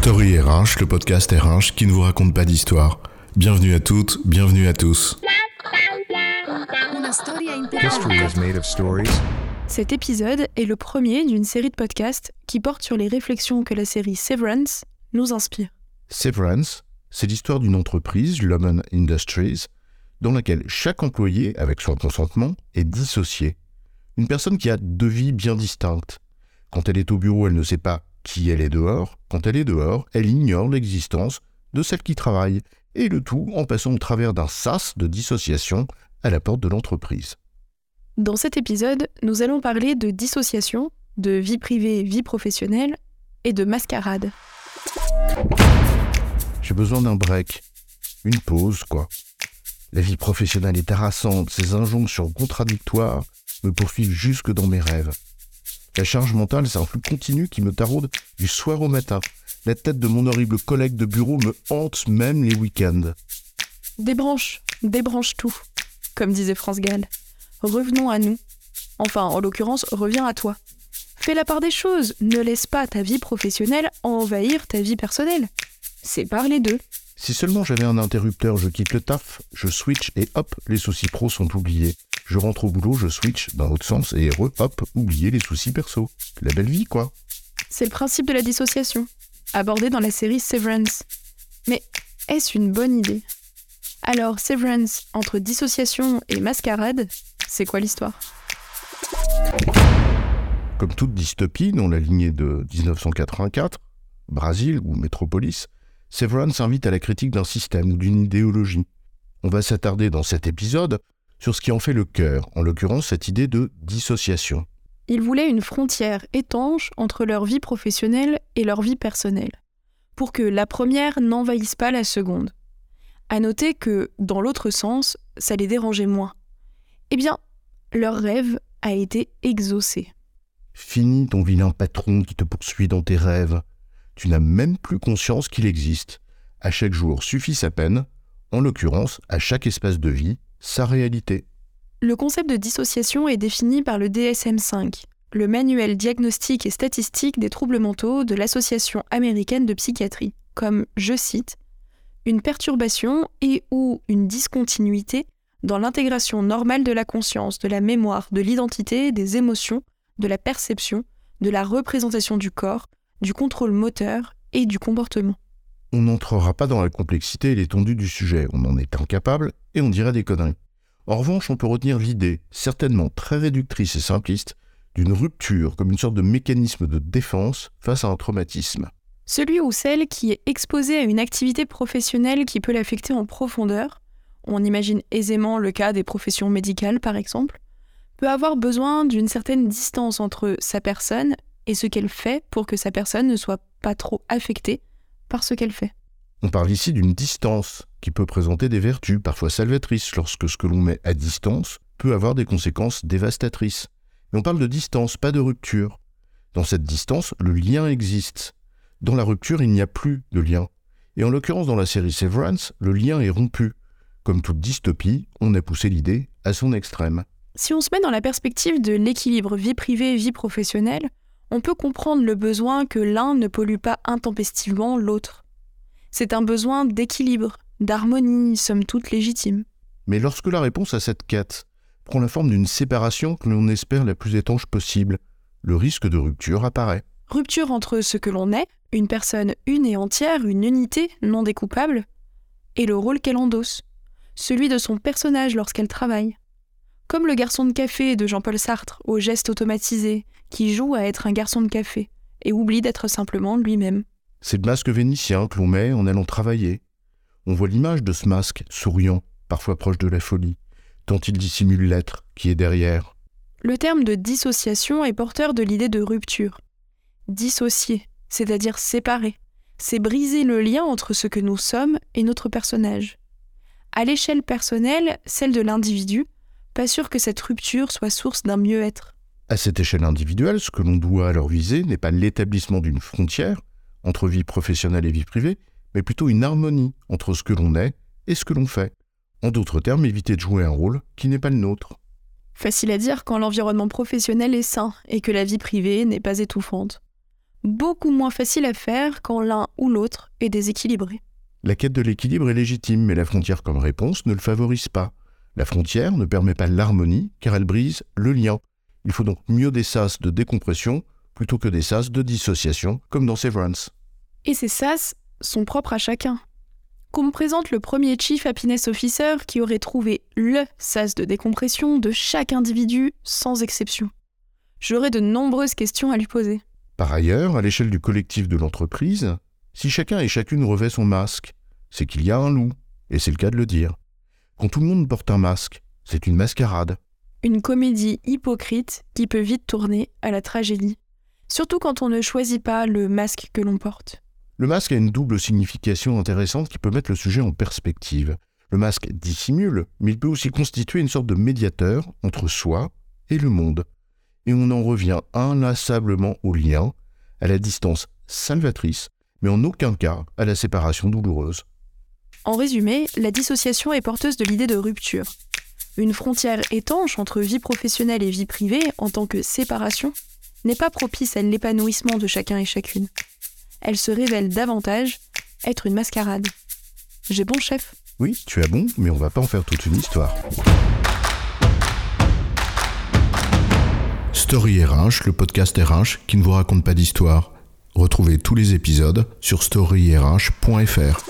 Story RH, le podcast RH qui ne vous raconte pas d'histoire. Bienvenue à toutes, bienvenue à tous. Cet épisode est le premier d'une série de podcasts qui porte sur les réflexions que la série Severance nous inspire. Severance, c'est l'histoire d'une entreprise, Lumen Industries, dans laquelle chaque employé, avec son consentement, est dissocié. Une personne qui a deux vies bien distinctes. Quand elle est au bureau, elle ne sait pas qui elle est dehors. Quand elle est dehors, elle ignore l'existence de celle qui travaille. Et le tout en passant au travers d'un sas de dissociation à la porte de l'entreprise. Dans cet épisode, nous allons parler de dissociation, de vie privée, vie professionnelle et de mascarade. J'ai besoin d'un break. Une pause, quoi. La vie professionnelle est harassante, ces injonctions contradictoires me poursuivent jusque dans mes rêves. La charge mentale, c'est un flux continu qui me taraude du soir au matin. La tête de mon horrible collègue de bureau me hante même les week-ends. Débranche, débranche tout, comme disait France Gall. Revenons à nous. Enfin, en l'occurrence, reviens à toi. Fais la part des choses, ne laisse pas ta vie professionnelle envahir ta vie personnelle. Sépare les deux. Si seulement j'avais un interrupteur, je quitte le taf, je switch et hop, les soucis pros sont oubliés. Je rentre au boulot, je switch dans l'autre sens et re, hop, oublier les soucis perso. La belle vie, quoi. C'est le principe de la dissociation, abordé dans la série Severance. Mais est-ce une bonne idée? Alors, Severance, entre dissociation et mascarade, c'est quoi l'histoire? Comme toute dystopie dans la lignée de 1984, Brésil ou Métropolis, Severance invite à la critique d'un système ou d'une idéologie. On va s'attarder dans cet épisode sur ce qui en fait le cœur, en l'occurrence cette idée de dissociation. Ils voulaient une frontière étanche entre leur vie professionnelle et leur vie personnelle, pour que la première n'envahisse pas la seconde. À noter que, dans l'autre sens, ça les dérangeait moins. Eh bien, leur rêve a été exaucé. Fini ton vilain patron qui te poursuit dans tes rêves. Tu n'as même plus conscience qu'il existe. À chaque jour suffit sa peine, en l'occurrence à chaque espace de vie, sa réalité. Le concept de dissociation est défini par le DSM-5, le manuel diagnostique et statistique des troubles mentaux de l'Association américaine de psychiatrie, comme, je cite, une perturbation et ou une discontinuité dans l'intégration normale de la conscience, de la mémoire, de l'identité, des émotions, de la perception, de la représentation du corps, du contrôle moteur et du comportement. On n'entrera pas dans la complexité et l'étendue du sujet, on en est incapable et on dirait des conneries. En revanche, on peut retenir l'idée, certainement très réductrice et simpliste, d'une rupture comme une sorte de mécanisme de défense face à un traumatisme. Celui ou celle qui est exposé à une activité professionnelle qui peut l'affecter en profondeur, on imagine aisément le cas des professions médicales par exemple, peut avoir besoin d'une certaine distance entre sa personne et ce qu'elle fait pour que sa personne ne soit pas trop affectée par ce qu'elle fait. On parle ici d'une distance qui peut présenter des vertus parfois salvatrices lorsque ce que l'on met à distance peut avoir des conséquences dévastatrices. Mais on parle de distance, pas de rupture. Dans cette distance, le lien existe. Dans la rupture, il n'y a plus de lien. Et en l'occurrence, dans la série Severance, le lien est rompu. Comme toute dystopie, on a poussé l'idée à son extrême. Si on se met dans la perspective de l'équilibre vie privée-vie professionnelle, on peut comprendre le besoin que l'un ne pollue pas intempestivement l'autre. C'est un besoin d'équilibre, d'harmonie, somme toute légitime. Mais lorsque la réponse à cette quête prend la forme d'une séparation que l'on espère la plus étanche possible, le risque de rupture apparaît. Rupture entre ce que l'on est, une personne une et entière, une unité non découpable, et le rôle qu'elle endosse, celui de son personnage lorsqu'elle travaille. Comme le garçon de café de Jean-Paul Sartre, au geste automatisé, qui joue à être un garçon de café, et oublie d'être simplement lui-même. C'est le masque vénitien que l'on met en allant travailler. On voit l'image de ce masque, souriant, parfois proche de la folie, tant il dissimule l'être qui est derrière. Le terme de dissociation est porteur de l'idée de rupture. Dissocier, c'est-à-dire séparer, c'est briser le lien entre ce que nous sommes et notre personnage. À l'échelle personnelle, celle de l'individu, pas sûr que cette rupture soit source d'un mieux-être. À cette échelle individuelle, ce que l'on doit alors viser n'est pas l'établissement d'une frontière entre vie professionnelle et vie privée, mais plutôt une harmonie entre ce que l'on est et ce que l'on fait. En d'autres termes, éviter de jouer un rôle qui n'est pas le nôtre. Facile à dire quand l'environnement professionnel est sain et que la vie privée n'est pas étouffante. beaucoup moins facile à faire quand l'un ou l'autre est déséquilibré. La quête de l'équilibre est légitime, mais la frontière comme réponse ne le favorise pas. La frontière ne permet pas l'harmonie car elle brise le lien. Il faut donc mieux des sas de décompression plutôt que des sas de dissociation, comme dans Severance. Et ces sas sont propres à chacun. Qu'on me présente le premier Chief Happiness Officer qui aurait trouvé le sas de décompression de chaque individu sans exception. J'aurais de nombreuses questions à lui poser. Par ailleurs, à l'échelle du collectif de l'entreprise, si chacun et chacune revêt son masque, c'est qu'il y a un loup, et c'est le cas de le dire. Quand tout le monde porte un masque, c'est une mascarade. Une comédie hypocrite qui peut vite tourner à la tragédie. Surtout quand on ne choisit pas le masque que l'on porte. Le masque a une double signification intéressante qui peut mettre le sujet en perspective. Le masque dissimule, mais il peut aussi constituer une sorte de médiateur entre soi et le monde. Et on en revient inlassablement au lien, à la distance salvatrice, mais en aucun cas à la séparation douloureuse. En résumé, la dissociation est porteuse de l'idée de rupture. Une frontière étanche entre vie professionnelle et vie privée, en tant que séparation, n'est pas propice à l'épanouissement de chacun et chacune elle se révèle davantage être une mascarade. J'ai bon chef? Oui, tu as bon, mais on va pas en faire toute une histoire. Story RH, le podcast RH qui ne vous raconte pas d'histoire. Retrouvez tous les épisodes sur storyrh.fr.